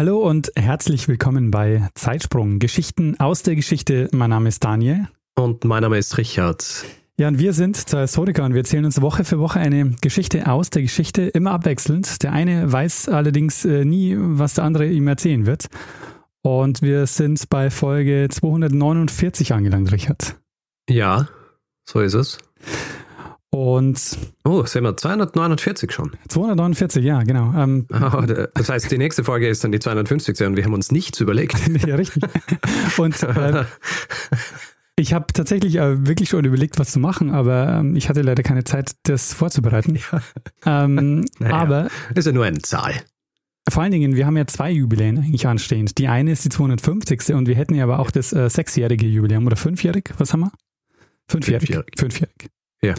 Hallo und herzlich willkommen bei Zeitsprung, Geschichten aus der Geschichte. Mein Name ist Daniel. Und mein Name ist Richard. Ja, und wir sind zwei Historiker und wir erzählen uns Woche für Woche eine Geschichte aus der Geschichte, immer abwechselnd. Der eine weiß allerdings äh, nie, was der andere ihm erzählen wird. Und wir sind bei Folge 249 angelangt, Richard. Ja, so ist es. Und. Oh, sind wir 249 schon? 249, ja, genau. Ähm, oh, das heißt, die nächste Folge ist dann die 250. und wir haben uns nichts überlegt. ja, richtig. Und äh, ich habe tatsächlich äh, wirklich schon überlegt, was zu machen, aber ähm, ich hatte leider keine Zeit, das vorzubereiten. Ja. Ähm, naja, aber. Das ist ja nur eine Zahl. Vor allen Dingen, wir haben ja zwei Jubiläen eigentlich anstehend. Die eine ist die 250. und wir hätten ja aber auch das äh, sechsjährige Jubiläum oder fünfjährig. Was haben wir? Fünfjährig. Fünfjährig. Fünfjährig. Ja.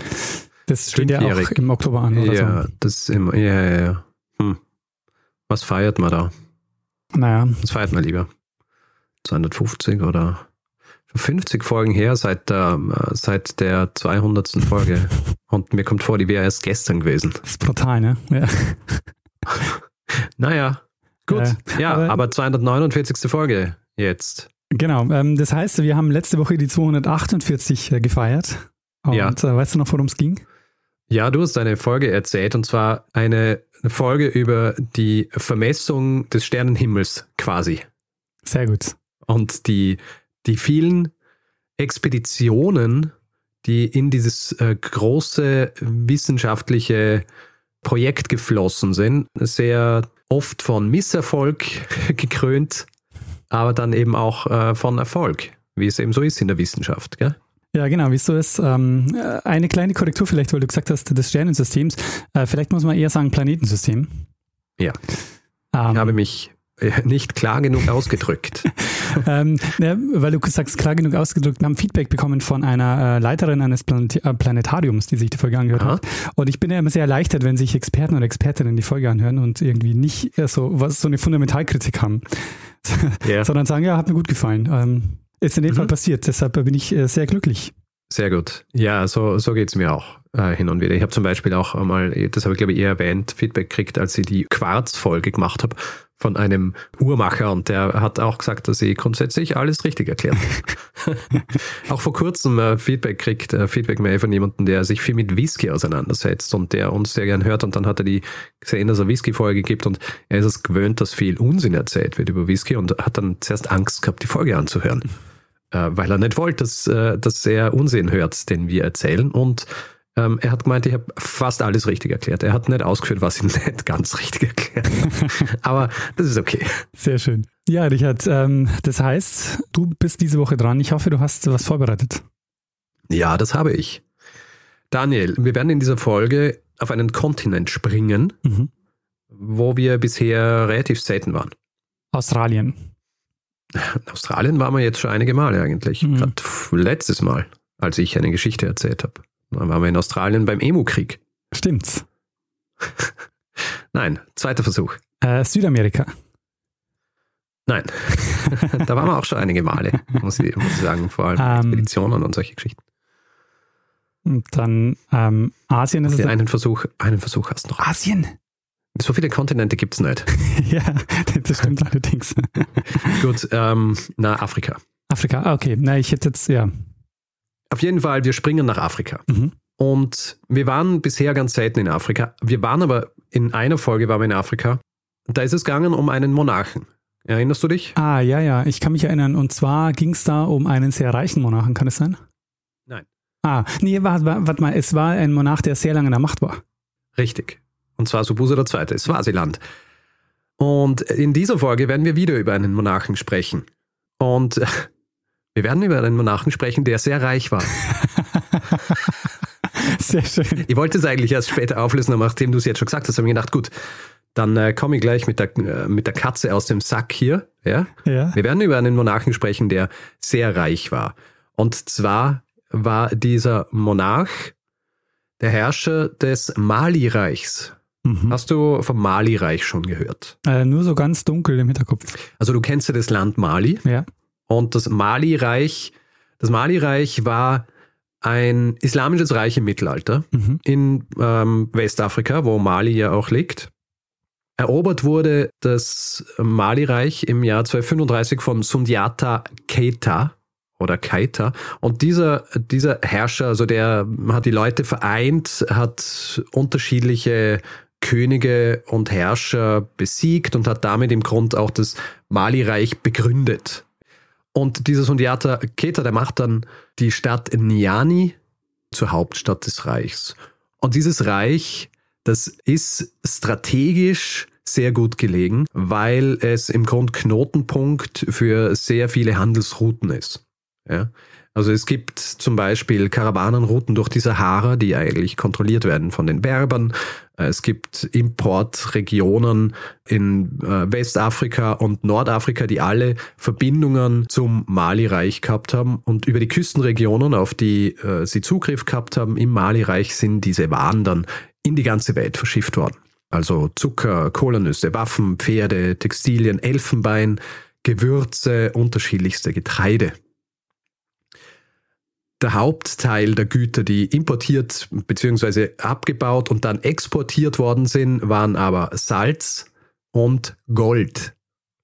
Das steht ja auch im Oktober an, oder ja, so. Das ist immer, ja, ja, ja. Hm. Was feiert man da? Naja. Was feiert man lieber? 250 oder 50 Folgen her seit der, seit der 200. Folge. Und mir kommt vor, die wäre erst gestern gewesen. Das ist brutal, ne? Ja. naja, gut. Ja, ja aber, aber 249. Folge jetzt. Genau, ähm, das heißt, wir haben letzte Woche die 248 äh, gefeiert. Und ja. äh, weißt du noch, worum es ging? Ja, du hast eine Folge erzählt und zwar eine Folge über die Vermessung des Sternenhimmels quasi. Sehr gut. Und die, die vielen Expeditionen, die in dieses äh, große wissenschaftliche Projekt geflossen sind, sehr oft von Misserfolg gekrönt, aber dann eben auch äh, von Erfolg, wie es eben so ist in der Wissenschaft. Gell? Ja, genau, wie so ist. Ähm, eine kleine Korrektur vielleicht, weil du gesagt hast, des Sternensystems. Äh, vielleicht muss man eher sagen Planetensystem. Ja. Ähm, ich habe mich äh, nicht klar genug ausgedrückt. ähm, ja, weil du sagst, klar genug ausgedrückt, wir haben Feedback bekommen von einer äh, Leiterin eines Planet äh, Planetariums, die sich die Folge angehört Aha. hat. Und ich bin ja immer sehr erleichtert, wenn sich Experten oder Expertinnen die Folge anhören und irgendwie nicht äh, so, was, so eine Fundamentalkritik haben, yeah. sondern sagen, ja, hat mir gut gefallen. Ähm, ist in dem mhm. Fall passiert, deshalb bin ich äh, sehr glücklich. Sehr gut. Ja, so, so geht es mir auch äh, hin und wieder. Ich habe zum Beispiel auch einmal, das habe ich glaube ich eher erwähnt, Feedback gekriegt, als ich die Quarz-Folge gemacht habe von einem Uhrmacher und der hat auch gesagt, dass ich grundsätzlich alles richtig erklärt. auch vor kurzem äh, Feedback kriegt, äh, Feedback mehr von jemandem, der sich viel mit Whisky auseinandersetzt und der uns sehr gern hört und dann hat er die gesehen, dass er Whisky-Folge gibt und er ist es gewöhnt, dass viel Unsinn erzählt wird über Whisky und hat dann zuerst Angst gehabt, die Folge anzuhören weil er nicht wollte, dass, äh, dass er Unsinn hört, den wir erzählen. Und ähm, er hat gemeint, ich habe fast alles richtig erklärt. Er hat nicht ausgeführt, was ich nicht ganz richtig erklärt habe. Aber das ist okay. Sehr schön. Ja, Richard, ähm, das heißt, du bist diese Woche dran. Ich hoffe, du hast was vorbereitet. Ja, das habe ich. Daniel, wir werden in dieser Folge auf einen Kontinent springen, mhm. wo wir bisher relativ selten waren. Australien. In Australien waren wir jetzt schon einige Male eigentlich. Mhm. Gerade letztes Mal, als ich eine Geschichte erzählt habe. Dann waren wir in Australien beim Emu-Krieg. Stimmt's. Nein, zweiter Versuch. Äh, Südamerika. Nein, da waren wir auch schon einige Male, muss ich, muss ich sagen, vor allem ähm, Expeditionen und solche Geschichten. Und dann ähm, Asien ist okay, es. Einen Versuch, einen Versuch hast du noch. Asien? So viele Kontinente gibt es nicht. ja, das stimmt allerdings. Gut, ähm, na, Afrika. Afrika, ah, okay. Na, ich hätte jetzt, ja. Auf jeden Fall, wir springen nach Afrika. Mhm. Und wir waren bisher ganz selten in Afrika. Wir waren aber in einer Folge waren wir in Afrika. Da ist es gegangen um einen Monarchen. Erinnerst du dich? Ah, ja, ja, ich kann mich erinnern. Und zwar ging es da um einen sehr reichen Monarchen, kann es sein? Nein. Ah, nee, warte, warte mal, es war ein Monarch, der sehr lange in der Macht war. Richtig. Und zwar Subusa II., Swasiland. Und in dieser Folge werden wir wieder über einen Monarchen sprechen. Und wir werden über einen Monarchen sprechen, der sehr reich war. Sehr schön. Ich wollte es eigentlich erst später auflösen, aber nachdem du es jetzt schon gesagt hast, habe ich gedacht, gut, dann äh, komme ich gleich mit der, äh, mit der Katze aus dem Sack hier. Ja? Ja. Wir werden über einen Monarchen sprechen, der sehr reich war. Und zwar war dieser Monarch der Herrscher des Mali-Reichs. Mhm. Hast du vom Mali-Reich schon gehört? Äh, nur so ganz dunkel im Hinterkopf. Also du kennst ja das Land Mali Ja. und das Mali-Reich, das Mali-Reich war ein islamisches Reich im Mittelalter Mhm. in ähm, Westafrika, wo Mali ja auch liegt. Erobert wurde das Mali-Reich im Jahr 1235 von Sundiata Keita oder Keita. Und dieser, dieser Herrscher, also der hat die Leute vereint, hat unterschiedliche Könige und Herrscher besiegt und hat damit im Grund auch das Mali-Reich begründet. Und dieser Sundiata Keita, der macht dann die Stadt Niani zur Hauptstadt des Reichs. Und dieses Reich, das ist strategisch sehr gut gelegen, weil es im Grund Knotenpunkt für sehr viele Handelsrouten ist. Ja? Also es gibt zum Beispiel Karawanenrouten durch die Sahara, die eigentlich kontrolliert werden von den Berbern. Es gibt Importregionen in äh, Westafrika und Nordafrika, die alle Verbindungen zum Mali-Reich gehabt haben. Und über die Küstenregionen, auf die äh, sie Zugriff gehabt haben im Mali-Reich, sind diese Waren dann in die ganze Welt verschifft worden. Also Zucker, Kohlernüsse, Waffen, Pferde, Textilien, Elfenbein, Gewürze, unterschiedlichste Getreide. Der Hauptteil der Güter, die importiert bzw. abgebaut und dann exportiert worden sind, waren aber Salz und Gold.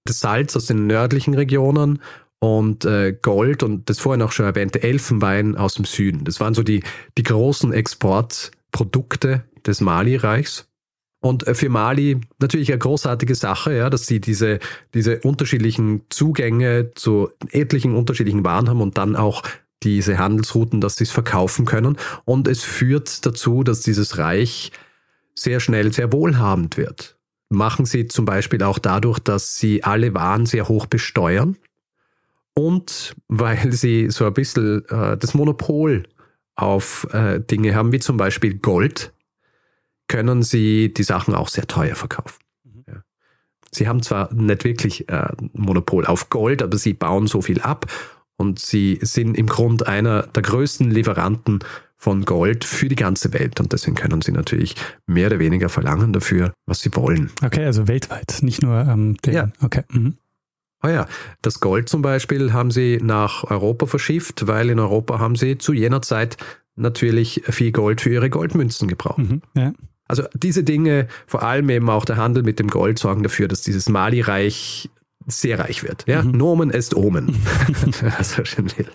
Das Salz aus den nördlichen Regionen und äh, Gold und das vorhin auch schon erwähnte Elfenbein aus dem Süden. Das waren so die, die großen Exportprodukte des Mali-Reichs. Und äh, für Mali natürlich eine großartige Sache, ja, dass sie diese, diese unterschiedlichen Zugänge zu etlichen unterschiedlichen Waren haben und dann auch diese Handelsrouten, dass sie es verkaufen können. Und es führt dazu, dass dieses Reich sehr schnell sehr wohlhabend wird. Machen sie zum Beispiel auch dadurch, dass sie alle Waren sehr hoch besteuern und weil sie so ein bisschen äh, das Monopol auf äh, Dinge haben, wie zum Beispiel Gold, können sie die Sachen auch sehr teuer verkaufen. Ja. Sie haben zwar nicht wirklich äh, Monopol auf Gold, aber sie bauen so viel ab und sie sind im Grund einer der größten Lieferanten von Gold für die ganze Welt. Und deswegen können sie natürlich mehr oder weniger verlangen dafür, was sie wollen. Okay, also weltweit, nicht nur ähm, den. Ja. Okay. Mhm. Ah ja, das Gold zum Beispiel haben sie nach Europa verschifft, weil in Europa haben sie zu jener Zeit natürlich viel Gold für ihre Goldmünzen gebraucht. Mhm. Ja. Also diese Dinge, vor allem eben auch der Handel mit dem Gold, sorgen dafür, dass dieses Mali-Reich sehr reich wird. Ja? Mhm. Nomen est Omen. Er will.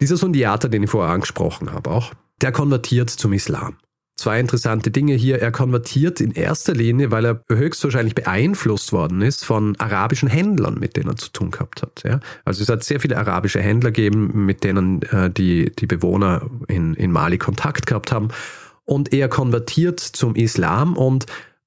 Dieser Sundiata, den ich vorher angesprochen habe, auch, der konvertiert zum Islam. Zwei interessante Dinge hier. Er konvertiert in erster Linie, weil er höchstwahrscheinlich beeinflusst worden ist von arabischen Händlern, mit denen er zu tun gehabt hat. Ja? Also es hat sehr viele arabische Händler gegeben, mit denen äh, die, die Bewohner in, in Mali Kontakt gehabt haben. Und er konvertiert zum Islam und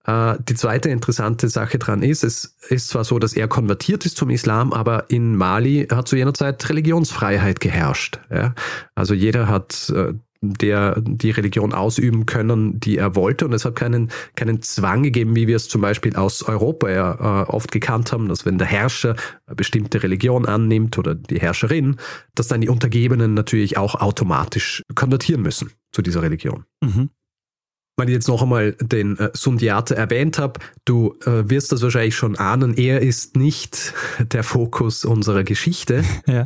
die zweite interessante Sache dran ist, es ist zwar so, dass er konvertiert ist zum Islam, aber in Mali hat zu jener Zeit Religionsfreiheit geherrscht. Ja? Also jeder hat äh, der die Religion ausüben können, die er wollte. Und es hat keinen, keinen Zwang gegeben, wie wir es zum Beispiel aus Europa ja, äh, oft gekannt haben, dass wenn der Herrscher eine bestimmte Religion annimmt oder die Herrscherin, dass dann die Untergebenen natürlich auch automatisch konvertieren müssen zu dieser Religion. Mhm. Weil ich jetzt noch einmal den äh, Sundiata erwähnt habe, du äh, wirst das wahrscheinlich schon ahnen, er ist nicht der Fokus unserer Geschichte. Ja.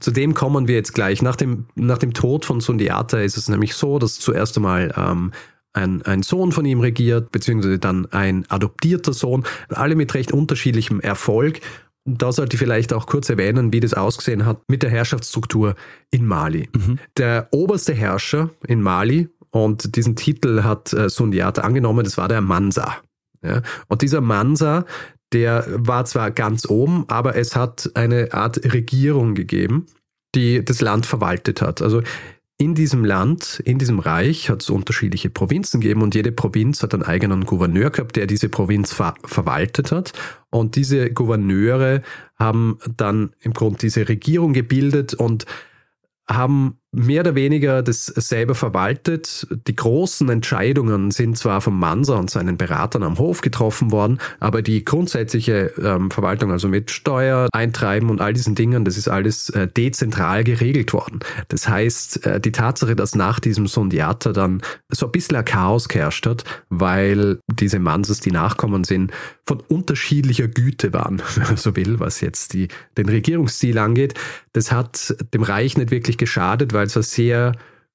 Zu dem kommen wir jetzt gleich. Nach dem, nach dem Tod von Sundiata ist es nämlich so, dass zuerst einmal ähm, ein, ein Sohn von ihm regiert, beziehungsweise dann ein adoptierter Sohn, alle mit recht unterschiedlichem Erfolg. Da sollte ich vielleicht auch kurz erwähnen, wie das ausgesehen hat mit der Herrschaftsstruktur in Mali. Mhm. Der oberste Herrscher in Mali, und diesen Titel hat äh, Sundiata angenommen, das war der Mansa. Ja? Und dieser Mansa, der war zwar ganz oben, aber es hat eine Art Regierung gegeben, die das Land verwaltet hat. Also in diesem Land, in diesem Reich hat es unterschiedliche Provinzen gegeben und jede Provinz hat einen eigenen Gouverneur gehabt, der diese Provinz ver verwaltet hat. Und diese Gouverneure haben dann im Grunde diese Regierung gebildet und haben mehr oder weniger das selber verwaltet. Die großen Entscheidungen sind zwar vom Manser und seinen Beratern am Hof getroffen worden, aber die grundsätzliche ähm, Verwaltung, also mit Steuer, Eintreiben und all diesen Dingen, das ist alles äh, dezentral geregelt worden. Das heißt, äh, die Tatsache, dass nach diesem Sondiata dann so ein bisschen ein Chaos geherrscht hat, weil diese Mansers, die Nachkommen sind, von unterschiedlicher Güte waren, wenn man so will, was jetzt die, den Regierungsstil angeht. Das hat dem Reich nicht wirklich geschadet, weil es eine sehr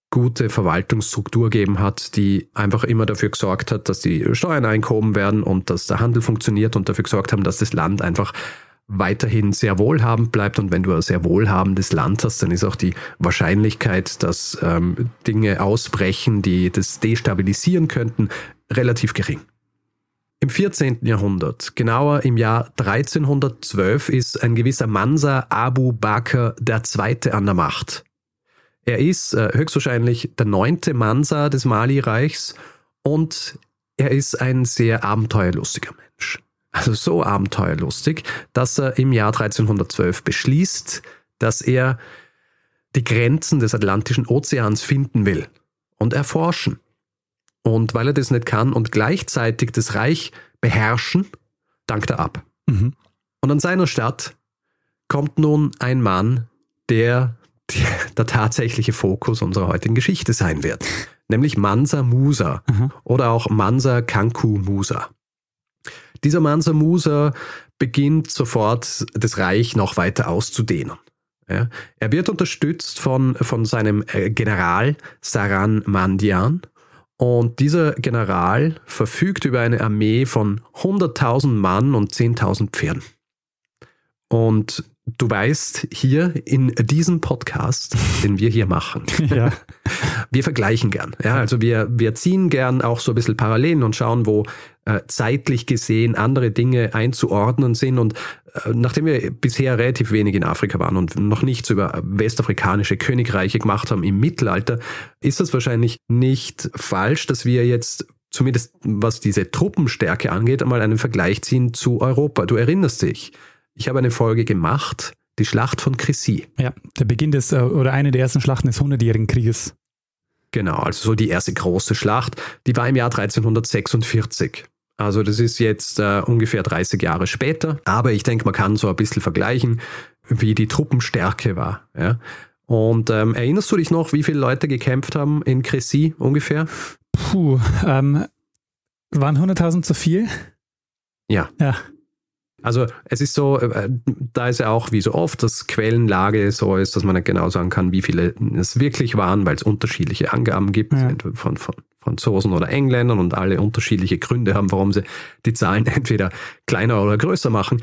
gute Verwaltungsstruktur gegeben hat, die einfach immer dafür gesorgt hat, dass die Steuern einkommen werden und dass der Handel funktioniert und dafür gesorgt haben, dass das Land einfach weiterhin sehr wohlhabend bleibt. Und wenn du ein sehr wohlhabendes Land hast, dann ist auch die Wahrscheinlichkeit, dass ähm, Dinge ausbrechen, die das destabilisieren könnten, relativ gering. Im 14. Jahrhundert, genauer im Jahr 1312, ist ein gewisser Mansa Abu Bakr II. an der Macht. Er ist äh, höchstwahrscheinlich der neunte Mansa des Mali-Reichs und er ist ein sehr abenteuerlustiger Mensch. Also so abenteuerlustig, dass er im Jahr 1312 beschließt, dass er die Grenzen des Atlantischen Ozeans finden will und erforschen. Und weil er das nicht kann und gleichzeitig das Reich beherrschen, dankt er ab. Mhm. Und an seiner Stadt kommt nun ein Mann, der der tatsächliche Fokus unserer heutigen Geschichte sein wird, nämlich Mansa Musa mhm. oder auch Mansa Kanku Musa. Dieser Mansa Musa beginnt sofort das Reich noch weiter auszudehnen. Ja, er wird unterstützt von, von seinem äh, General Saran Mandian und dieser General verfügt über eine Armee von 100.000 Mann und 10.000 Pferden. Und du weißt, hier in diesem Podcast, den wir hier machen, ja. wir vergleichen gern. Ja, also wir, wir ziehen gern auch so ein bisschen Parallelen und schauen, wo äh, zeitlich gesehen andere Dinge einzuordnen sind. Und äh, nachdem wir bisher relativ wenig in Afrika waren und noch nichts über westafrikanische Königreiche gemacht haben im Mittelalter, ist das wahrscheinlich nicht falsch, dass wir jetzt zumindest was diese Truppenstärke angeht, einmal einen Vergleich ziehen zu Europa. Du erinnerst dich, ich habe eine Folge gemacht, die Schlacht von Crécy. Ja, der Beginn des, äh, oder eine der ersten Schlachten des Hundertjährigen Krieges. Genau, also so die erste große Schlacht, die war im Jahr 1346. Also das ist jetzt äh, ungefähr 30 Jahre später, aber ich denke, man kann so ein bisschen vergleichen, wie die Truppenstärke war. Ja? Und ähm, erinnerst du dich noch, wie viele Leute gekämpft haben in Crécy ungefähr? Puh, ähm, waren 100.000 zu viel? Ja. Ja. Also es ist so, äh, da ist ja auch wie so oft, dass Quellenlage so ist, dass man nicht genau sagen kann, wie viele es wirklich waren, weil es unterschiedliche Angaben gibt ja. von, von Franzosen oder Engländern und alle unterschiedliche Gründe haben, warum sie die Zahlen entweder kleiner oder größer machen.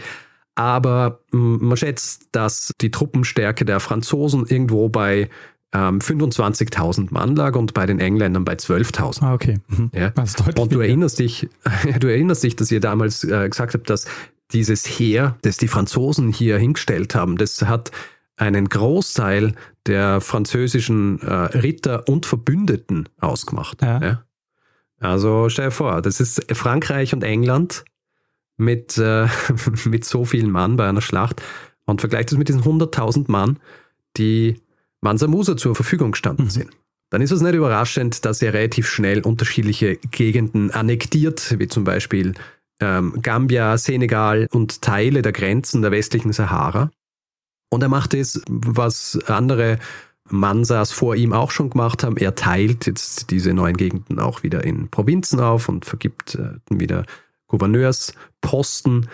Aber man schätzt, dass die Truppenstärke der Franzosen irgendwo bei ähm, 25.000 Mann lag und bei den Engländern bei 12.000. Ah, okay. Mhm. Ja? und du erinnerst dich, du erinnerst dich, dass ihr damals äh, gesagt habt, dass dieses Heer, das die Franzosen hier hingestellt haben, das hat einen Großteil der französischen äh, Ritter und Verbündeten ausgemacht. Ja. Ja? Also stell dir vor, das ist Frankreich und England mit, äh, mit so vielen Mann bei einer Schlacht und vergleicht das mit diesen 100.000 Mann, die Mansa Musa zur Verfügung gestanden mhm. sind. Dann ist es nicht überraschend, dass er relativ schnell unterschiedliche Gegenden annektiert, wie zum Beispiel ähm, Gambia, Senegal und Teile der Grenzen der westlichen Sahara. Und er macht es, was andere Mansas vor ihm auch schon gemacht haben. Er teilt jetzt diese neuen Gegenden auch wieder in Provinzen auf und vergibt äh, wieder Gouverneursposten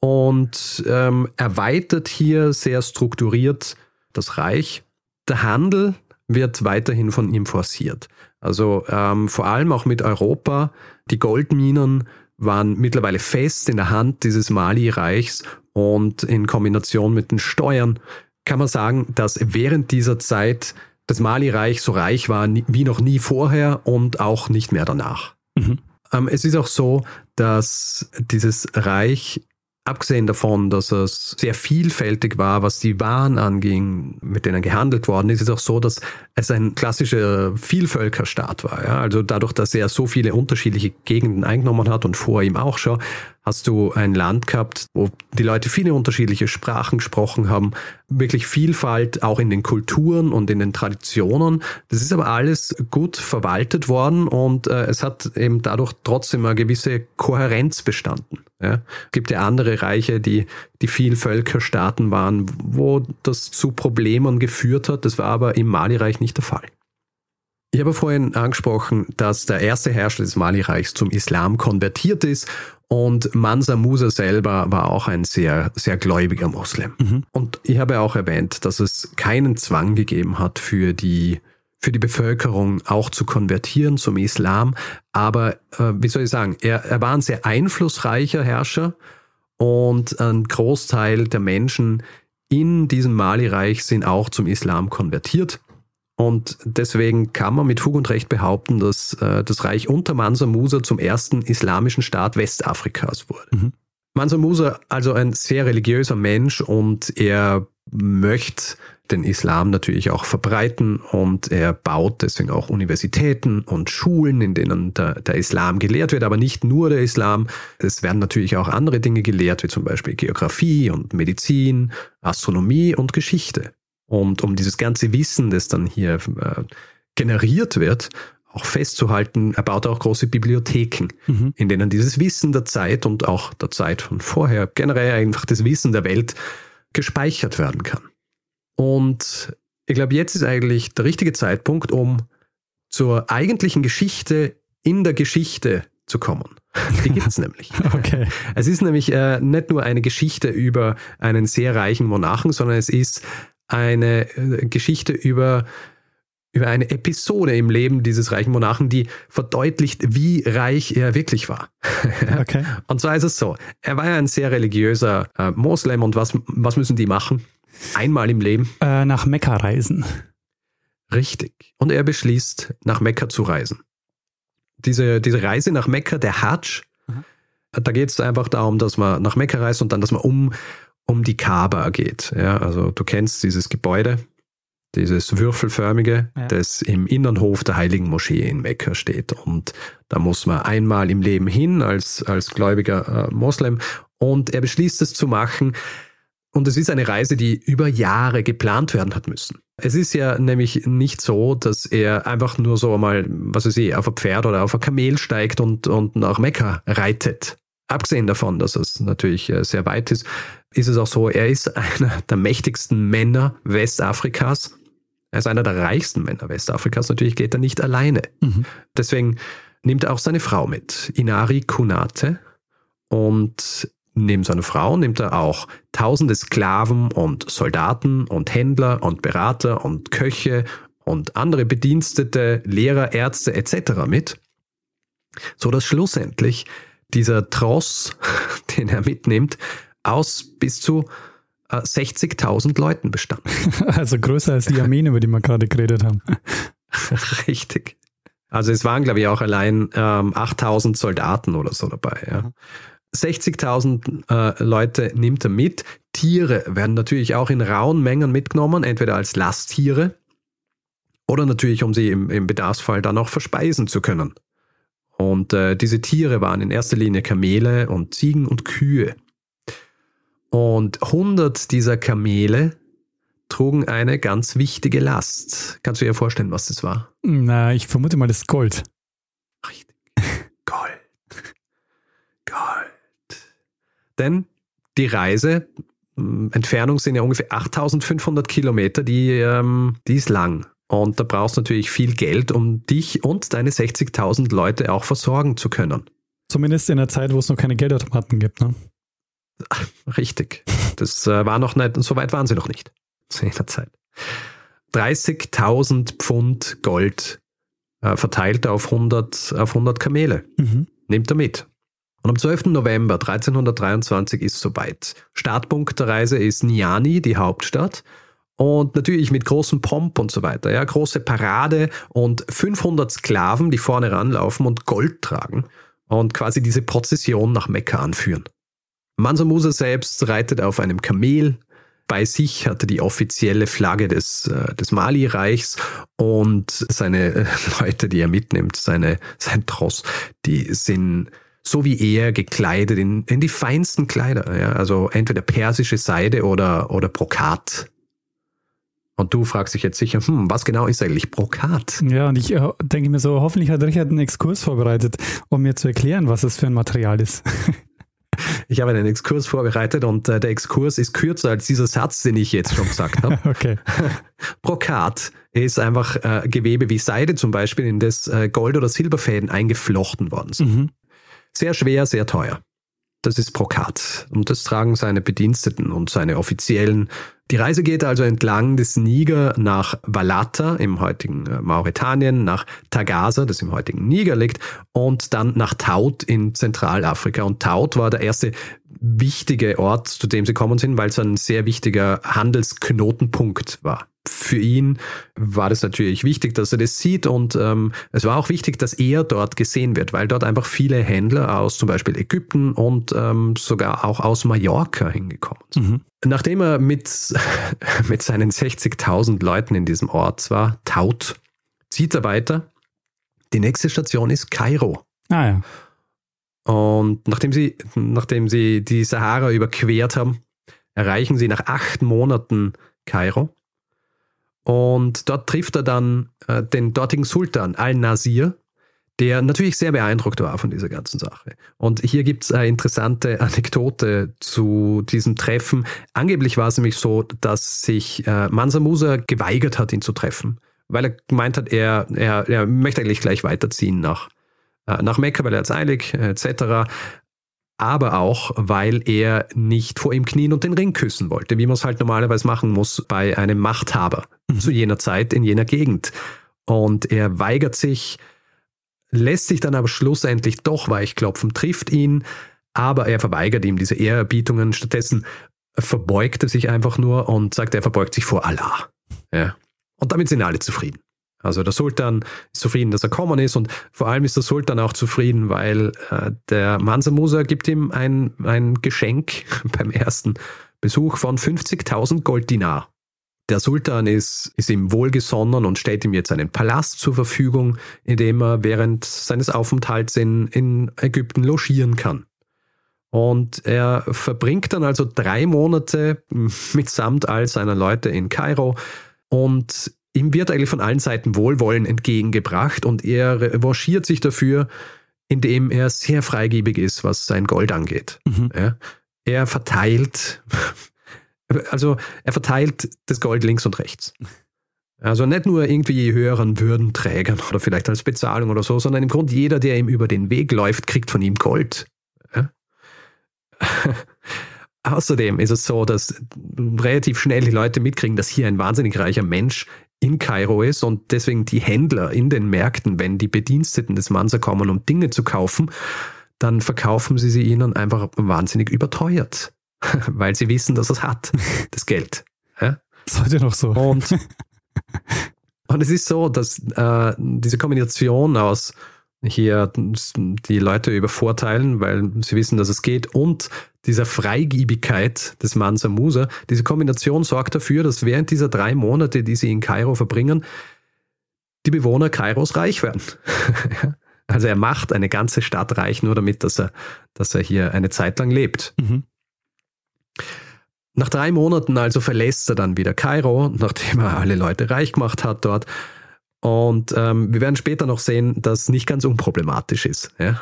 und ähm, erweitert hier sehr strukturiert das Reich. Der Handel wird weiterhin von ihm forciert. Also ähm, vor allem auch mit Europa. Die Goldminen waren mittlerweile fest in der Hand dieses Mali-Reichs und in Kombination mit den Steuern kann man sagen, dass während dieser Zeit das Mali-Reich so reich war wie noch nie vorher und auch nicht mehr danach. Mhm. Ähm, es ist auch so, dass dieses Reich Abgesehen davon, dass es sehr vielfältig war, was die Waren anging, mit denen gehandelt worden ist, ist es auch so, dass es ein klassischer Vielvölkerstaat war. Ja? Also dadurch, dass er so viele unterschiedliche Gegenden eingenommen hat und vor ihm auch schon, hast du ein Land gehabt, wo die Leute viele unterschiedliche Sprachen gesprochen haben, wirklich Vielfalt auch in den Kulturen und in den Traditionen. Das ist aber alles gut verwaltet worden und äh, es hat eben dadurch trotzdem eine gewisse Kohärenz bestanden. Ja. Es gibt ja andere Reiche, die, die viel Völkerstaaten waren, wo das zu Problemen geführt hat. Das war aber im Mali-Reich nicht der Fall. Ich habe vorhin angesprochen, dass der erste Herrscher des Mali-Reichs zum Islam konvertiert ist und Mansa Musa selber war auch ein sehr, sehr gläubiger Moslem. Mhm. Und ich habe auch erwähnt, dass es keinen Zwang gegeben hat für die, für die Bevölkerung auch zu konvertieren zum Islam. Aber äh, wie soll ich sagen, er, er war ein sehr einflussreicher Herrscher und ein Großteil der Menschen in diesem Mali-Reich sind auch zum Islam konvertiert. Und deswegen kann man mit Fug und Recht behaupten, dass äh, das Reich unter Mansa Musa zum ersten islamischen Staat Westafrikas wurde. Mhm. Mansa Musa also ein sehr religiöser Mensch und er möchte den Islam natürlich auch verbreiten und er baut deswegen auch Universitäten und Schulen, in denen der, der, Islam gelehrt wird, aber nicht nur der Islam. Es werden natürlich auch andere Dinge gelehrt, wie zum Beispiel Geografie und Medizin, Astronomie und Geschichte. Und um dieses ganze Wissen, das dann hier äh, generiert wird, auch festzuhalten, er baut auch große Bibliotheken, mhm. in denen dieses Wissen der Zeit und auch der Zeit von vorher, generell einfach das Wissen der Welt gespeichert werden kann. Und ich glaube, jetzt ist eigentlich der richtige Zeitpunkt, um zur eigentlichen Geschichte in der Geschichte zu kommen. Die gibt es nämlich. Okay. Es ist nämlich äh, nicht nur eine Geschichte über einen sehr reichen Monarchen, sondern es ist eine äh, Geschichte über, über eine Episode im Leben dieses reichen Monarchen, die verdeutlicht, wie reich er wirklich war. Okay. Und zwar ist es so, er war ja ein sehr religiöser äh, Moslem und was, was müssen die machen? Einmal im Leben? Äh, nach Mekka reisen. Richtig. Und er beschließt, nach Mekka zu reisen. Diese, diese Reise nach Mekka, der Hajj, da geht es einfach darum, dass man nach Mekka reist und dann, dass man um, um die Kaaba geht. Ja, also du kennst dieses Gebäude, dieses würfelförmige, ja. das im Innenhof der Heiligen Moschee in Mekka steht. Und da muss man einmal im Leben hin als, als gläubiger äh, Moslem. Und er beschließt es zu machen. Und es ist eine Reise, die über Jahre geplant werden hat müssen. Es ist ja nämlich nicht so, dass er einfach nur so mal, was weiß ich, auf ein Pferd oder auf ein Kamel steigt und, und nach Mekka reitet. Abgesehen davon, dass es natürlich äh, sehr weit ist, ist es auch so, er ist einer der mächtigsten Männer Westafrikas. Er ist einer der reichsten Männer Westafrikas. Natürlich geht er nicht alleine. Mhm. Deswegen nimmt er auch seine Frau mit, Inari Kunate. Und neben seiner Frau nimmt er auch tausende Sklaven und Soldaten und Händler und Berater und Köche und andere Bedienstete, Lehrer, Ärzte etc. mit, so dass schlussendlich dieser Tross, den er mitnimmt, aus bis zu äh, 60.000 Leuten bestand. Also größer als die Armeen, über die wir gerade geredet haben. Richtig. Also es waren, glaube ich, auch allein ähm, 8000 Soldaten oder so dabei. Ja. 60.000 äh, Leute nimmt er mit. Tiere werden natürlich auch in rauen Mengen mitgenommen, entweder als Lasttiere oder natürlich, um sie im, im Bedarfsfall dann auch verspeisen zu können. Und äh, diese Tiere waren in erster Linie Kamele und Ziegen und Kühe. Und 100 dieser Kamele trugen eine ganz wichtige Last. Kannst du dir vorstellen, was das war? Na, ich vermute mal, das ist Gold. Richtig. Gold. Gold. Denn die Reise, hm, Entfernung sind ja ungefähr 8500 Kilometer, die, ähm, die ist lang. Und da brauchst du natürlich viel Geld, um dich und deine 60.000 Leute auch versorgen zu können. Zumindest in der Zeit, wo es noch keine Geldautomaten gibt, ne? Richtig. Das äh, war noch nicht, so weit waren sie noch nicht zu jener Zeit. 30.000 Pfund Gold äh, verteilt auf 100, auf 100 Kamele. Mhm. Nimmt er mit. Und am 12. November 1323 ist soweit. Startpunkt der Reise ist Niani, die Hauptstadt. Und natürlich mit großem Pomp und so weiter. Ja, große Parade und 500 Sklaven, die vorne ranlaufen und Gold tragen und quasi diese Prozession nach Mekka anführen. Mansa Musa selbst reitet auf einem Kamel. Bei sich hatte die offizielle Flagge des, äh, des Mali-Reichs und seine äh, Leute, die er mitnimmt, seine, sein Tross, die sind so wie er gekleidet in, in die feinsten Kleider, ja, also entweder persische Seide oder, oder Brokat. Und du fragst dich jetzt sicher, hm, was genau ist eigentlich Brokat? Ja, und ich äh, denke mir so, hoffentlich hat Richard einen Exkurs vorbereitet, um mir zu erklären, was das für ein Material ist. ich habe einen Exkurs vorbereitet und äh, der Exkurs ist kürzer als dieser Satz, den ich jetzt schon gesagt habe. okay. Brokat ist einfach äh, Gewebe wie Seide zum Beispiel, in das äh, Gold- oder Silberfäden eingeflochten worden sind. Mhm. Sehr schwer, sehr teuer. Das ist Brokat und das tragen seine Bediensteten und seine Offiziellen. Die Reise geht also entlang des Niger nach Valata im heutigen äh, Mauretanien, nach Tagasa, das im heutigen Niger liegt, und dann nach Taut in Zentralafrika. Und Taut war der erste wichtige Ort, zu dem sie kommen sind, weil es ein sehr wichtiger Handelsknotenpunkt war für ihn war das natürlich wichtig, dass er das sieht und ähm, es war auch wichtig, dass er dort gesehen wird, weil dort einfach viele Händler aus zum Beispiel Ägypten und ähm, sogar auch aus Mallorca hingekommen sind. Mhm. Nachdem er mit, mit seinen 60.000 Leuten in diesem Ort war, Taut, zieht er weiter. Die nächste Station ist Kairo. Ah ja. Und nachdem sie, nachdem sie die Sahara überquert haben, erreichen sie nach acht Monaten Kairo. Und dort trifft er dann äh, den dortigen Sultan Al-Nasir, der natürlich sehr beeindruckt war von dieser ganzen Sache. Und hier gibt es eine interessante Anekdote zu diesem Treffen. Angeblich war es nämlich so, dass sich äh, Mansa Musa geweigert hat, ihn zu treffen, weil er gemeint hat, er, er, er möchte eigentlich gleich weiterziehen nach, äh, nach Mekka, weil er jetzt eilig etc aber auch, weil er nicht vor ihm knien und den Ring küssen wollte, wie man es halt normalerweise machen muss bei einem Machthaber mhm. zu jener Zeit in jener Gegend. Und er weigert sich, lässt sich dann aber schlussendlich doch weichklopfen, trifft ihn, aber er verweigert ihm diese Ehrerbietungen. Stattdessen verbeugt er sich einfach nur und sagt, er verbeugt sich vor Allah. Ja. Und damit sind alle zufrieden. Also der Sultan ist zufrieden, dass er kommen ist und vor allem ist der Sultan auch zufrieden, weil äh, der Mansa Musa gibt ihm ein, ein Geschenk beim ersten Besuch von 50.000 Golddinar. Der Sultan ist, ist ihm wohlgesonnen und stellt ihm jetzt einen Palast zur Verfügung, in dem er während seines Aufenthalts in, in Ägypten logieren kann. Und er verbringt dann also drei Monate mitsamt all seiner Leute in Kairo und ihm wird eigentlich von allen Seiten Wohlwollen entgegengebracht und er revanchiert sich dafür, indem er sehr freigebig ist, was sein Gold angeht. Mhm. Ja, er verteilt, also er verteilt das Gold links und rechts. Also nicht nur irgendwie höheren Würdenträgern oder vielleicht als Bezahlung oder so, sondern im Grunde jeder, der ihm über den Weg läuft, kriegt von ihm Gold. Ja? Außerdem ist es so, dass relativ schnell die Leute mitkriegen, dass hier ein wahnsinnig reicher Mensch in Kairo ist und deswegen die Händler in den Märkten, wenn die Bediensteten des Mansa kommen, um Dinge zu kaufen, dann verkaufen sie sie ihnen einfach wahnsinnig überteuert, weil sie wissen, dass es hat, das Geld. Ja? Sollte noch so. Und, und es ist so, dass äh, diese Kombination aus hier die Leute übervorteilen, weil sie wissen, dass es geht und dieser Freigiebigkeit des Mansa Musa, diese Kombination sorgt dafür, dass während dieser drei Monate, die sie in Kairo verbringen, die Bewohner Kairos reich werden. also er macht eine ganze Stadt reich nur damit, dass er, dass er hier eine Zeit lang lebt. Mhm. Nach drei Monaten also verlässt er dann wieder Kairo, nachdem er alle Leute reich gemacht hat dort und ähm, wir werden später noch sehen, dass nicht ganz unproblematisch ist. Ja?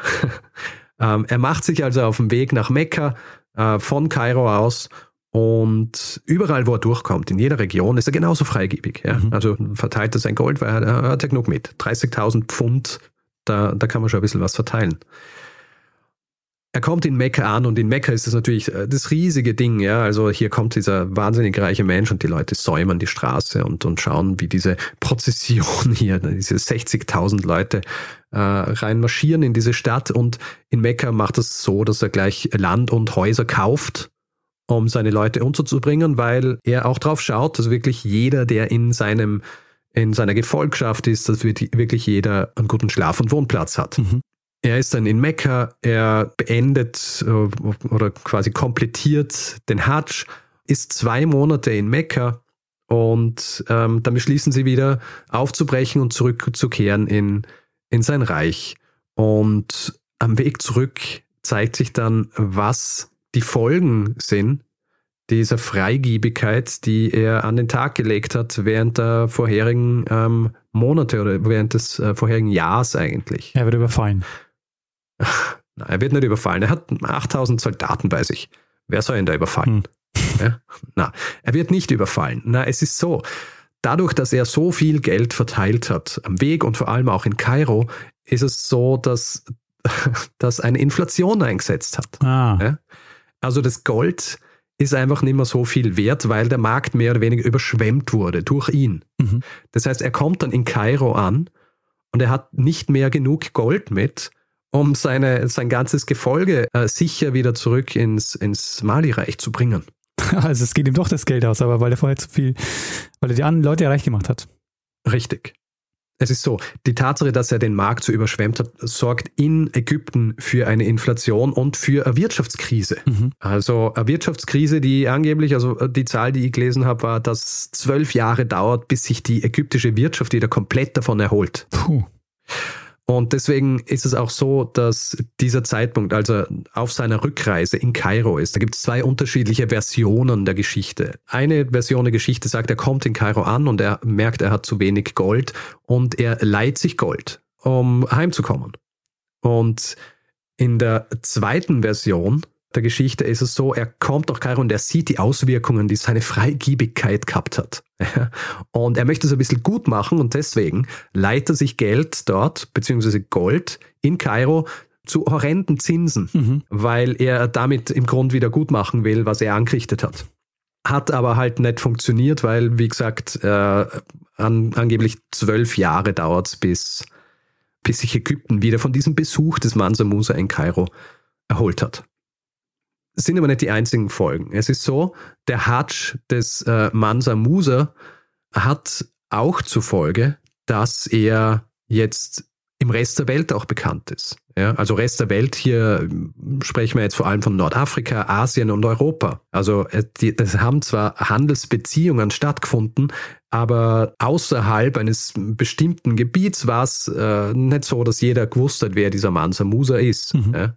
ähm, er macht sich also auf den Weg nach Mekka äh, von Kairo aus und überall, wo er durchkommt, in jeder Region, ist er genauso freigebig. Ja? Mhm. Also verteilt er sein Gold, weil er, er hat ja genug mit. 30.000 Pfund, da, da kann man schon ein bisschen was verteilen er kommt in Mekka an und in Mekka ist das natürlich äh, das riesige Ding, ja. Also hier kommt dieser wahnsinnig reiche Mensch und die Leute säumen die Straße und, und schauen, wie diese Prozession hier, diese 60.000 Leute äh, reinmarschieren in diese Stadt und in Mekka macht es so, dass er gleich Land und Häuser kauft, um seine Leute unterzubringen, weil er auch drauf schaut, dass wirklich jeder, der in seinem in seiner Gefolgschaft ist, dass wirklich jeder einen guten Schlaf- und Wohnplatz hat. Mhm. Er ist dann in Mekka, er beendet äh, oder quasi komplettiert den Hajj, ist zwei Monate in Mekka und ähm, dann beschließen sie wieder aufzubrechen und zurückzukehren in, in sein Reich. Und am Weg zurück zeigt sich dann, was die Folgen sind dieser Freigiebigkeit, die er an den Tag gelegt hat während der vorherigen ähm, Monate oder während des äh, vorherigen Jahres eigentlich. Er wird überfallen. Nein, er wird nicht überfallen. Er hat 8000 Soldaten bei sich. Wer soll ihn da überfallen? Hm. Ja? Na, er wird nicht überfallen. Na, es ist so. Dadurch, dass er so viel Geld verteilt hat am Weg und vor allem auch in Kairo, ist es so, dass, dass eine Inflation eingesetzt hat. Ah. Ja? Also das Gold ist einfach nicht mehr so viel wert, weil der Markt mehr oder weniger überschwemmt wurde durch ihn. Mhm. Das heißt, er kommt dann in Kairo an und er hat nicht mehr genug Gold mit, um seine, sein ganzes Gefolge äh, sicher wieder zurück ins, ins Mali-Reich zu bringen. Also es geht ihm doch das Geld aus, aber weil er vorher zu viel, weil er die anderen Leute reich gemacht hat. Richtig. Es ist so, die Tatsache, dass er den Markt so überschwemmt hat, sorgt in Ägypten für eine Inflation und für eine Wirtschaftskrise. Mhm. Also eine Wirtschaftskrise, die angeblich, also die Zahl, die ich gelesen habe, war, dass zwölf Jahre dauert, bis sich die ägyptische Wirtschaft wieder komplett davon erholt. Puh. Und deswegen ist es auch so, dass dieser Zeitpunkt, also auf seiner Rückreise in Kairo ist, da gibt es zwei unterschiedliche Versionen der Geschichte. Eine Version der Geschichte sagt, er kommt in Kairo an und er merkt, er hat zu wenig Gold und er leiht sich Gold, um heimzukommen. Und in der zweiten Version der Geschichte ist es so, er kommt nach Kairo und er sieht die Auswirkungen, die seine Freigiebigkeit gehabt hat. Und er möchte es ein bisschen gut machen und deswegen leiht er sich Geld dort, beziehungsweise Gold in Kairo zu horrenden Zinsen, Mhm. weil er damit im Grund wieder gut machen will, was er angerichtet hat. Hat aber halt nicht funktioniert, weil, wie gesagt, äh, an, angeblich zwölf Jahre dauert es, bis, bis sich Ägypten wieder von diesem Besuch des Mansa Musa in Kairo erholt hat. Das sind aber nicht die einzigen Folgen. Es ist so, der Hadsch des äh, Mansa Musa hat auch zur Folge, dass er jetzt im Rest der Welt auch bekannt ist. Ja, also Rest der Welt, hier ähm, sprechen wir jetzt vor allem von Nordafrika, Asien und Europa. Also äh, die, es haben zwar Handelsbeziehungen stattgefunden, aber außerhalb eines bestimmten Gebiets war es äh, nicht so, dass jeder gewusst hat, wer dieser Mansa Musa ist. Mhm. Ja.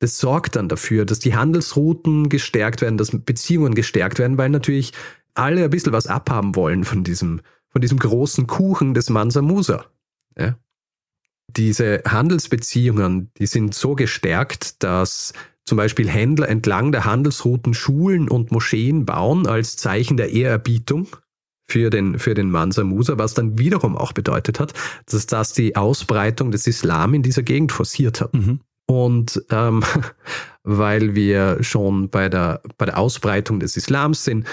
Das sorgt dann dafür, dass die Handelsrouten gestärkt werden, dass Beziehungen gestärkt werden, weil natürlich alle ein bisschen was abhaben wollen von diesem, von diesem großen Kuchen des Mansa Musa. Ja. Diese Handelsbeziehungen, die sind so gestärkt, dass zum Beispiel Händler entlang der Handelsrouten Schulen und Moscheen bauen als Zeichen der Ehrerbietung für den, für den Mansa Musa, was dann wiederum auch bedeutet hat, dass das die Ausbreitung des Islam in dieser Gegend forciert hat. Mhm. Und ähm, weil wir schon bei der, bei der Ausbreitung des Islams sind,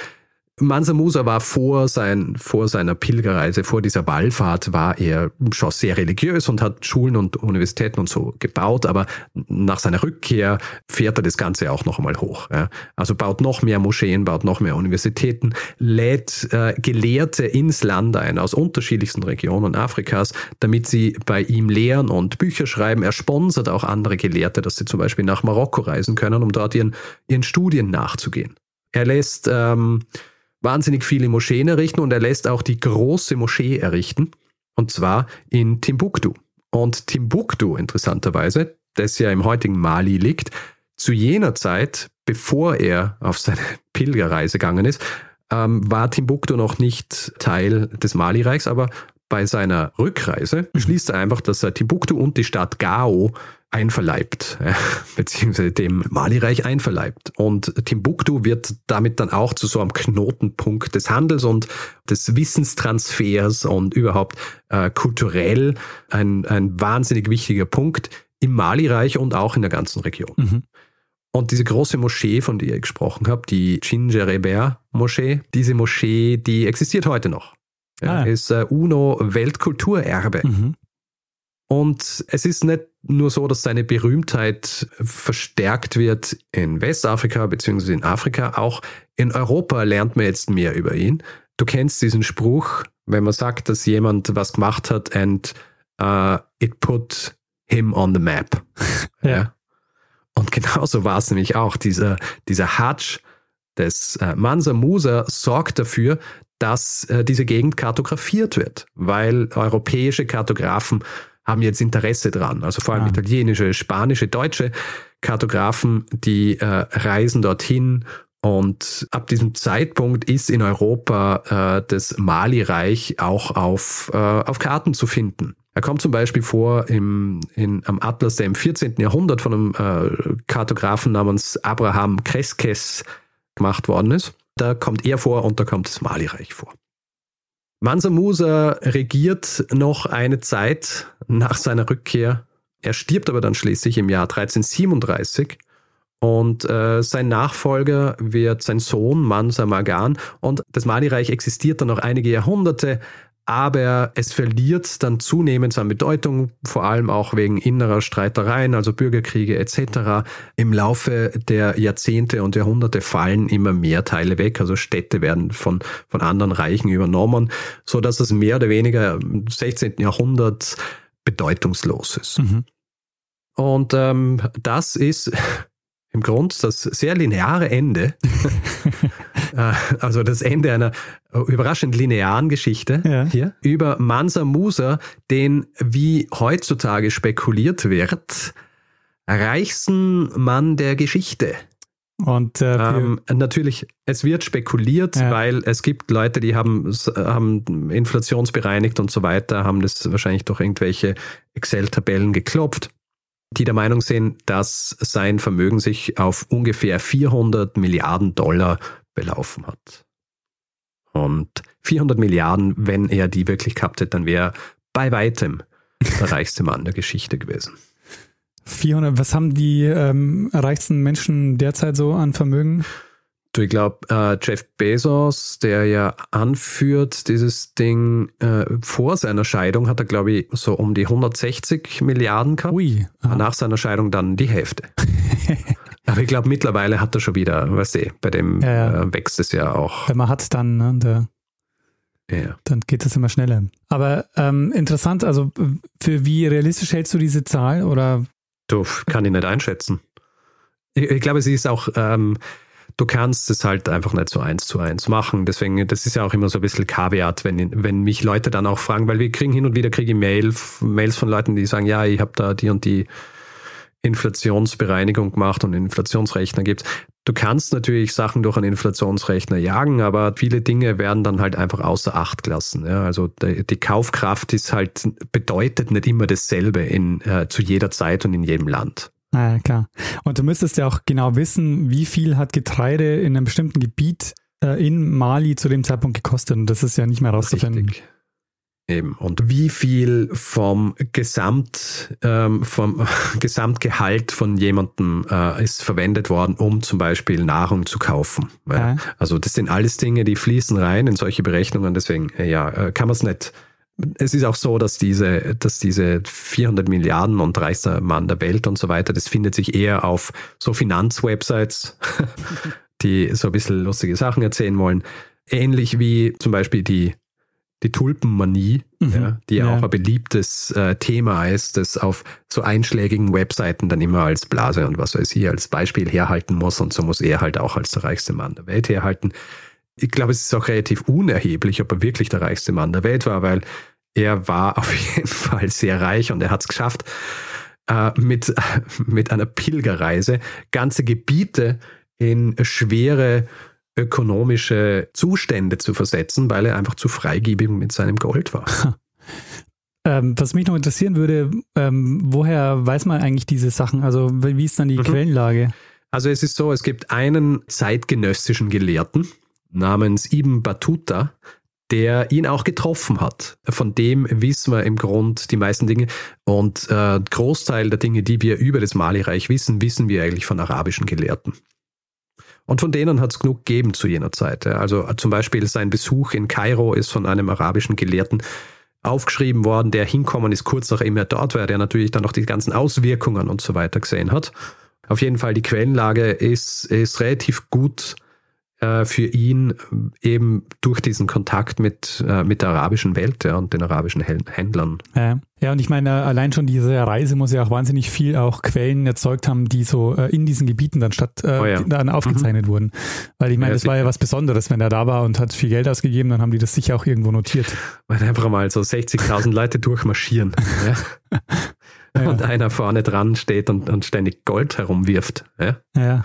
Mansa Musa war vor, sein, vor seiner Pilgerreise, vor dieser Wallfahrt, war er schon sehr religiös und hat Schulen und Universitäten und so gebaut, aber nach seiner Rückkehr fährt er das Ganze auch noch einmal hoch. Ja. Also baut noch mehr Moscheen, baut noch mehr Universitäten, lädt äh, Gelehrte ins Land ein aus unterschiedlichsten Regionen Afrikas, damit sie bei ihm lehren und Bücher schreiben. Er sponsert auch andere Gelehrte, dass sie zum Beispiel nach Marokko reisen können, um dort ihren, ihren Studien nachzugehen. Er lässt ähm, wahnsinnig viele Moscheen errichten und er lässt auch die große Moschee errichten, und zwar in Timbuktu. Und Timbuktu, interessanterweise, das ja im heutigen Mali liegt, zu jener Zeit, bevor er auf seine Pilgerreise gegangen ist, ähm, war Timbuktu noch nicht Teil des Mali-Reichs, aber bei seiner Rückreise beschließt er einfach, dass er Timbuktu und die Stadt Gao einverleibt, äh, beziehungsweise dem Mali-Reich einverleibt. Und Timbuktu wird damit dann auch zu so einem Knotenpunkt des Handels und des Wissenstransfers und überhaupt äh, kulturell ein, ein wahnsinnig wichtiger Punkt im Mali-Reich und auch in der ganzen Region. Mhm. Und diese große Moschee, von der ich gesprochen habe, die Chinjereber-Moschee, diese Moschee, die existiert heute noch. Ah. Ist äh, UNO-Weltkulturerbe. Mhm. Und es ist nicht nur so, dass seine Berühmtheit verstärkt wird in Westafrika bzw. in Afrika, auch in Europa lernt man jetzt mehr über ihn. Du kennst diesen Spruch, wenn man sagt, dass jemand was gemacht hat and uh, it put him on the map. Ja. Und genauso war es nämlich auch. Dieser, dieser Hajj des äh, Mansa Musa sorgt dafür, dass äh, diese Gegend kartografiert wird, weil europäische Kartografen haben jetzt Interesse dran. Also vor allem ah. italienische, spanische, deutsche Kartografen, die äh, reisen dorthin und ab diesem Zeitpunkt ist in Europa äh, das Mali-Reich auch auf, äh, auf Karten zu finden. Er kommt zum Beispiel vor im, in, am Atlas, der im 14. Jahrhundert von einem äh, Kartografen namens Abraham Kreskes gemacht worden ist. Da kommt er vor und da kommt das Mali-Reich vor. Mansa Musa regiert noch eine Zeit nach seiner Rückkehr. Er stirbt aber dann schließlich im Jahr 1337 und äh, sein Nachfolger wird sein Sohn Mansa Magan. Und das Mali-Reich existiert dann noch einige Jahrhunderte, aber es verliert dann zunehmend an Bedeutung, vor allem auch wegen innerer Streitereien, also Bürgerkriege etc. Im Laufe der Jahrzehnte und Jahrhunderte fallen immer mehr Teile weg, also Städte werden von, von anderen Reichen übernommen, so dass es mehr oder weniger im 16. Jahrhundert bedeutungslos ist. Mhm. Und ähm, das ist im Grund das sehr lineare Ende, äh, also das Ende einer überraschend linearen Geschichte ja. hier über Mansa Musa, den, wie heutzutage spekuliert wird, reichsten Mann der Geschichte. Und äh, ähm, natürlich, es wird spekuliert, ja. weil es gibt Leute, die haben, haben inflationsbereinigt und so weiter, haben das wahrscheinlich durch irgendwelche Excel-Tabellen geklopft die der Meinung sind, dass sein Vermögen sich auf ungefähr 400 Milliarden Dollar belaufen hat. Und 400 Milliarden, wenn er die wirklich gehabt hätte, dann wäre er bei weitem der reichste Mann der Geschichte gewesen. 400, was haben die ähm, reichsten Menschen derzeit so an Vermögen? Du, ich glaube, äh, Jeff Bezos, der ja anführt dieses Ding, äh, vor seiner Scheidung hat er, glaube ich, so um die 160 Milliarden gehabt. Ui. Aha. Nach seiner Scheidung dann die Hälfte. Aber ich glaube, mittlerweile hat er schon wieder, weißt du, bei dem ja, ja. Äh, wächst es ja auch. Wenn man hat, dann, ne, der, ja. dann geht es immer schneller. Aber ähm, interessant, also für wie realistisch hältst du diese Zahl? Oder? Du, kann ich nicht einschätzen. Ich, ich glaube, sie ist auch, ähm, du kannst es halt einfach nicht so eins zu eins machen. Deswegen, das ist ja auch immer so ein bisschen Kaviat, wenn, wenn mich Leute dann auch fragen, weil wir kriegen hin und wieder kriege ich Mail, Mails von Leuten, die sagen, ja, ich habe da die und die Inflationsbereinigung gemacht und Inflationsrechner gibt. Du kannst natürlich Sachen durch einen Inflationsrechner jagen, aber viele Dinge werden dann halt einfach außer Acht gelassen. Ja, also die, die, Kaufkraft ist halt, bedeutet nicht immer dasselbe in, äh, zu jeder Zeit und in jedem Land. Ja, klar. Und du müsstest ja auch genau wissen, wie viel hat Getreide in einem bestimmten Gebiet äh, in Mali zu dem Zeitpunkt gekostet. Und das ist ja nicht mehr rauszufinden. Richtig. Eben. Und wie viel vom Gesamt, ähm, vom Gesamtgehalt von jemandem äh, ist verwendet worden, um zum Beispiel Nahrung zu kaufen. Ja. Also das sind alles Dinge, die fließen rein in solche Berechnungen. Deswegen, äh, ja, äh, kann man es nicht es ist auch so, dass diese, dass diese 400 Milliarden und reichster Mann der Welt und so weiter, das findet sich eher auf so Finanzwebsites, die so ein bisschen lustige Sachen erzählen wollen. Ähnlich wie zum Beispiel die, die Tulpenmanie, mhm. ja, die ja. auch ein beliebtes äh, Thema ist, das auf so einschlägigen Webseiten dann immer als Blase und was weiß ich als Beispiel herhalten muss und so muss er halt auch als der reichste Mann der Welt herhalten ich glaube, es ist auch relativ unerheblich, ob er wirklich der reichste Mann der Welt war, weil er war auf jeden Fall sehr reich und er hat es geschafft, äh, mit, mit einer Pilgerreise ganze Gebiete in schwere ökonomische Zustände zu versetzen, weil er einfach zu freigebig mit seinem Gold war. Ähm, was mich noch interessieren würde, ähm, woher weiß man eigentlich diese Sachen? Also wie ist dann die mhm. Quellenlage? Also es ist so, es gibt einen zeitgenössischen Gelehrten, namens Ibn Battuta, der ihn auch getroffen hat. Von dem wissen wir im Grund die meisten Dinge. Und äh, Großteil der Dinge, die wir über das Mali-Reich wissen, wissen wir eigentlich von arabischen Gelehrten. Und von denen hat es genug gegeben zu jener Zeit. Also zum Beispiel sein Besuch in Kairo ist von einem arabischen Gelehrten aufgeschrieben worden, der hinkommen ist kurz nachdem er dort war, der natürlich dann noch die ganzen Auswirkungen und so weiter gesehen hat. Auf jeden Fall, die Quellenlage ist, ist relativ gut äh, für ihn eben durch diesen Kontakt mit, äh, mit der arabischen Welt ja, und den arabischen Händlern. Ja. ja, und ich meine, allein schon diese Reise muss ja auch wahnsinnig viel auch Quellen erzeugt haben, die so äh, in diesen Gebieten dann statt äh, oh ja. dann aufgezeichnet mhm. wurden. Weil ich meine, das war ja was Besonderes, wenn er da war und hat viel Geld ausgegeben, dann haben die das sicher auch irgendwo notiert. Weil einfach mal so 60.000 Leute durchmarschieren. Ja. Und einer vorne dran steht und, und ständig Gold herumwirft. Ja.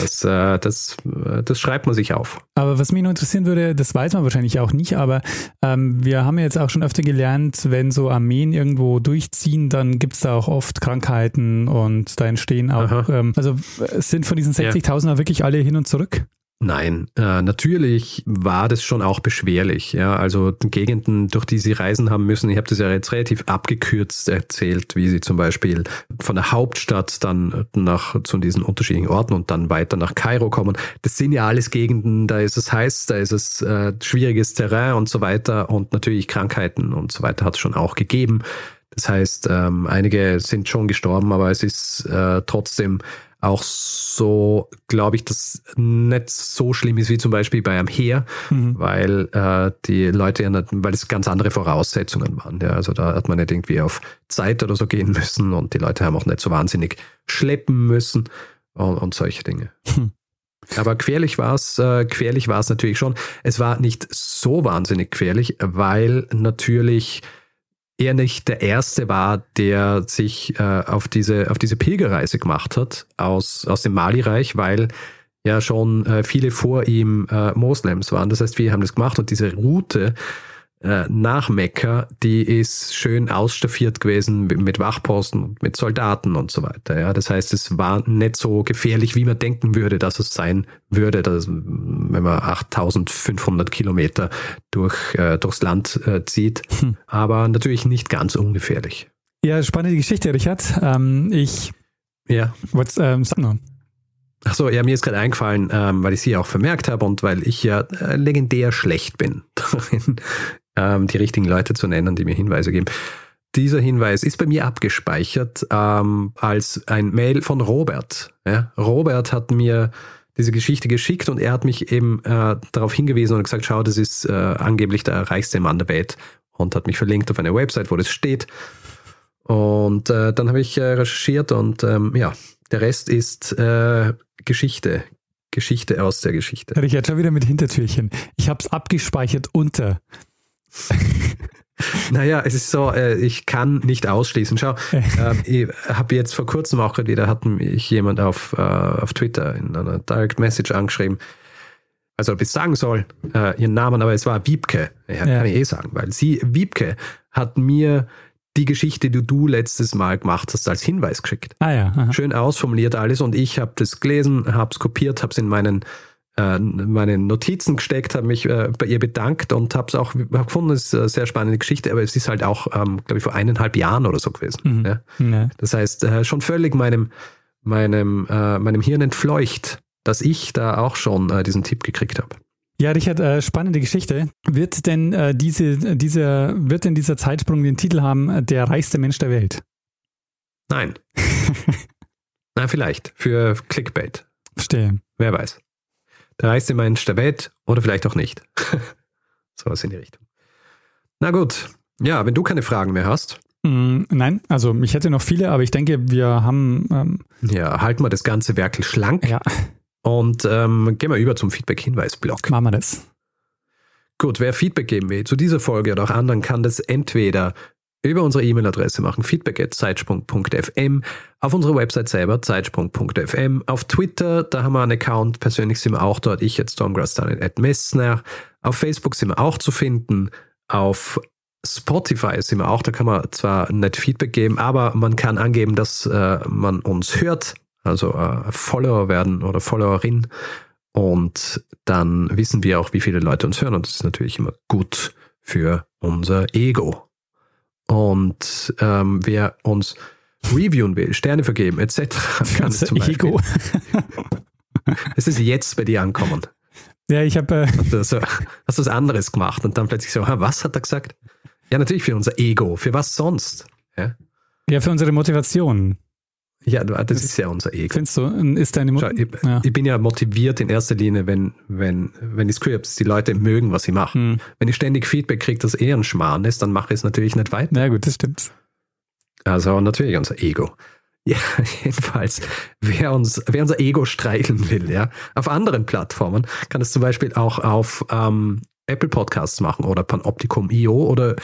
Das, äh, das, äh, das schreibt man sich auf. Aber was mich noch interessieren würde, das weiß man wahrscheinlich auch nicht, aber ähm, wir haben ja jetzt auch schon öfter gelernt, wenn so Armeen irgendwo durchziehen, dann gibt es da auch oft Krankheiten und da entstehen auch, ähm, also sind von diesen 60.000 ja. wirklich alle hin und zurück? Nein, äh, natürlich war das schon auch beschwerlich. Ja, also Gegenden, durch die sie reisen haben müssen. Ich habe das ja jetzt relativ abgekürzt erzählt, wie sie zum Beispiel von der Hauptstadt dann nach zu diesen unterschiedlichen Orten und dann weiter nach Kairo kommen. Das sind ja alles Gegenden, da ist es heiß, da ist es äh, schwieriges Terrain und so weiter und natürlich Krankheiten und so weiter hat es schon auch gegeben. Das heißt, ähm, einige sind schon gestorben, aber es ist äh, trotzdem auch so, glaube ich, dass nicht so schlimm ist wie zum Beispiel bei einem Heer, mhm. weil äh, die Leute ja nicht, weil es ganz andere Voraussetzungen waren. Ja. Also da hat man nicht irgendwie auf Zeit oder so gehen müssen und die Leute haben auch nicht so wahnsinnig schleppen müssen und, und solche Dinge. Mhm. Aber gefährlich war es, äh, gefährlich war es natürlich schon. Es war nicht so wahnsinnig gefährlich, weil natürlich er nicht der Erste war, der sich äh, auf, diese, auf diese Pilgerreise gemacht hat aus, aus dem Mali-Reich, weil ja schon äh, viele vor ihm äh, Moslems waren. Das heißt, wir haben das gemacht und diese Route äh, nach Mekka, die ist schön ausstaffiert gewesen mit Wachposten und mit Soldaten und so weiter. Ja, das heißt, es war nicht so gefährlich, wie man denken würde, dass es sein würde, dass, wenn man 8500 Kilometer durch, äh, durchs Land äh, zieht. Hm. Aber natürlich nicht ganz ungefährlich. Ja, spannende Geschichte, Richard. Ähm, ich ja. Was ähm, sag noch? Ach so, ja, mir ist gerade eingefallen, ähm, weil ich sie auch vermerkt habe und weil ich ja äh, legendär schlecht bin darin, ähm, die richtigen Leute zu nennen, die mir Hinweise geben. Dieser Hinweis ist bei mir abgespeichert ähm, als ein Mail von Robert. Ja? Robert hat mir diese Geschichte geschickt und er hat mich eben äh, darauf hingewiesen und gesagt, schau, das ist äh, angeblich der reichste Mann der Welt und hat mich verlinkt auf eine Website, wo das steht. Und äh, dann habe ich äh, recherchiert und ähm, ja, der Rest ist äh, Geschichte. Geschichte aus der Geschichte. Richard, schon wieder mit Hintertürchen. Ich habe es abgespeichert unter. Naja, es ist so, äh, ich kann nicht ausschließen. Schau, ähm, ich habe jetzt vor kurzem auch gerade wieder, hat mich jemand auf, äh, auf Twitter in einer Direct Message angeschrieben, also ob ich sagen soll, äh, ihren Namen, aber es war Wiebke. Ja, kann ich eh sagen, weil sie, Wiebke, hat mir die Geschichte, die du letztes Mal gemacht hast, als Hinweis geschickt. Ah ja. Aha. Schön ausformuliert alles und ich habe das gelesen, habe es kopiert, habe es in meinen meine Notizen gesteckt, habe mich äh, bei ihr bedankt und habe es auch hab gefunden, es ist eine sehr spannende Geschichte, aber es ist halt auch, ähm, glaube ich, vor eineinhalb Jahren oder so gewesen. Mhm. Ja? Ja. Das heißt, äh, schon völlig meinem, meinem, äh, meinem Hirn entfleucht, dass ich da auch schon äh, diesen Tipp gekriegt habe. Ja, Richard, äh, spannende Geschichte. Wird denn äh, diese, diese, wird denn dieser Zeitsprung den Titel haben, äh, der reichste Mensch der Welt? Nein. Na, vielleicht. Für Clickbait. Verstehe. Wer weiß der reichste Mensch der Welt oder vielleicht auch nicht. so was in die Richtung. Na gut, ja, wenn du keine Fragen mehr hast. Mm, nein, also ich hätte noch viele, aber ich denke, wir haben. Ähm ja, halten wir das ganze Werkel schlank. Ja. Und ähm, gehen wir über zum Feedback-Hinweis-Blog. Machen wir das. Gut, wer Feedback geben will zu dieser Folge oder auch anderen, kann das entweder über unsere E-Mail-Adresse machen, feedback.zeitsprung.fm, auf unserer Website selber, zeitsprung.fm, auf Twitter, da haben wir einen Account, persönlich sind wir auch dort, ich jetzt Messner, auf Facebook sind wir auch zu finden, auf Spotify sind wir auch, da kann man zwar nicht Feedback geben, aber man kann angeben, dass äh, man uns hört, also äh, Follower werden oder Followerin. Und dann wissen wir auch, wie viele Leute uns hören und das ist natürlich immer gut für unser Ego. Und ähm, wer uns reviewen will, Sterne vergeben, etc., kann es zum Beispiel. Ego. Es ist jetzt bei dir ankommen. Ja, ich habe. Äh hast, du so, hast du was anderes gemacht und dann plötzlich so, was hat er gesagt? Ja, natürlich für unser Ego. Für was sonst? Ja, ja für unsere Motivation. Ja, das, ist ja unser Ego. Findest du, ist deine Schau, ich, ja. ich, bin ja motiviert in erster Linie, wenn, wenn, wenn die Scripts, die Leute mögen, was sie machen. Hm. Wenn ich ständig Feedback kriege, dass eher ein Schmarrn ist, dann mache ich es natürlich nicht weiter. Ja, gut, das stimmt. Also natürlich unser Ego. Ja, jedenfalls, wer uns, wer unser Ego streicheln will, ja, auf anderen Plattformen, kann es zum Beispiel auch auf ähm, Apple Podcasts machen oder Panoptikum.io oder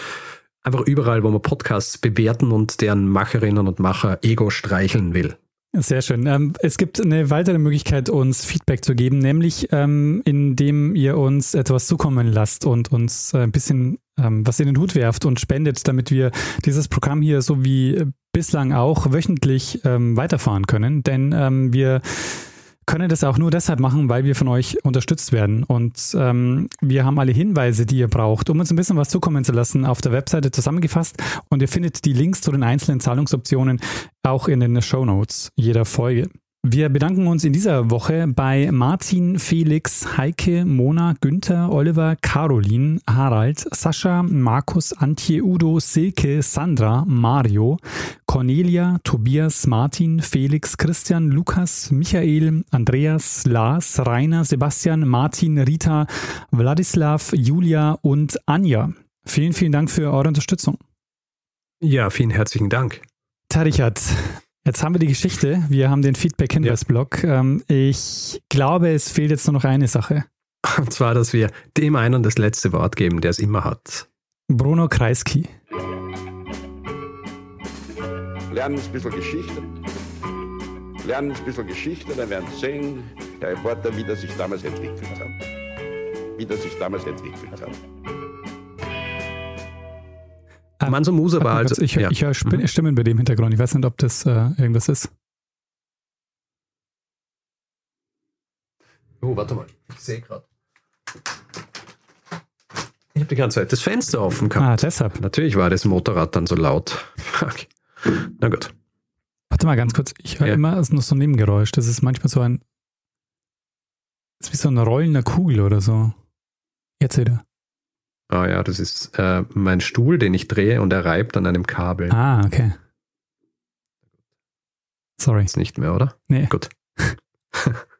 einfach überall, wo man Podcasts bewerten und deren Macherinnen und Macher Ego streicheln will. Sehr schön. Ähm, es gibt eine weitere Möglichkeit, uns Feedback zu geben, nämlich ähm, indem ihr uns etwas zukommen lasst und uns ein bisschen ähm, was in den Hut werft und spendet, damit wir dieses Programm hier so wie bislang auch wöchentlich weiterfahren können. Denn wir können das auch nur deshalb machen, weil wir von euch unterstützt werden. Und ähm, wir haben alle Hinweise, die ihr braucht, um uns ein bisschen was zukommen zu lassen, auf der Webseite zusammengefasst. Und ihr findet die Links zu den einzelnen Zahlungsoptionen auch in den Show Notes jeder Folge. Wir bedanken uns in dieser Woche bei Martin, Felix, Heike, Mona, Günther, Oliver, Caroline, Harald, Sascha, Markus, Antje, Udo, Silke, Sandra, Mario, Cornelia, Tobias, Martin, Felix, Christian, Lukas, Michael, Andreas, Lars, Rainer, Sebastian, Martin, Rita, Wladislav, Julia und Anja. Vielen, vielen Dank für eure Unterstützung. Ja, vielen herzlichen Dank. Tarichat, Jetzt haben wir die Geschichte. Wir haben den Feedback-Hinweis-Blog. Ja. Ähm, ich glaube, es fehlt jetzt nur noch eine Sache. Und zwar, dass wir dem einen das letzte Wort geben, der es immer hat. Bruno Kreisky. Lernen ein bisschen Geschichte. Lernen ein bisschen Geschichte, dann werden Sie sehen, der Reporter, wie das sich damals entwickelt hat. Wie das sich damals entwickelt hat. Ah, Manso Musa war also. Ich, ja. ich höre mhm. Stimmen bei dem Hintergrund. Ich weiß nicht, ob das äh, irgendwas ist. Oh, warte mal. Ich sehe gerade. Ich habe die ganze Zeit das Fenster offen gehabt. Ah, deshalb. Natürlich war das Motorrad dann so laut. Na gut. Warte mal ganz kurz. Ich höre ja. immer noch so ein Nebengeräusch. Das ist manchmal so ein. Das ist wie so ein rollender Kugel oder so. Jetzt wieder. Ah ja, das ist äh, mein Stuhl, den ich drehe und er reibt an einem Kabel. Ah, okay. Sorry. Ist nicht mehr, oder? Nee. Gut.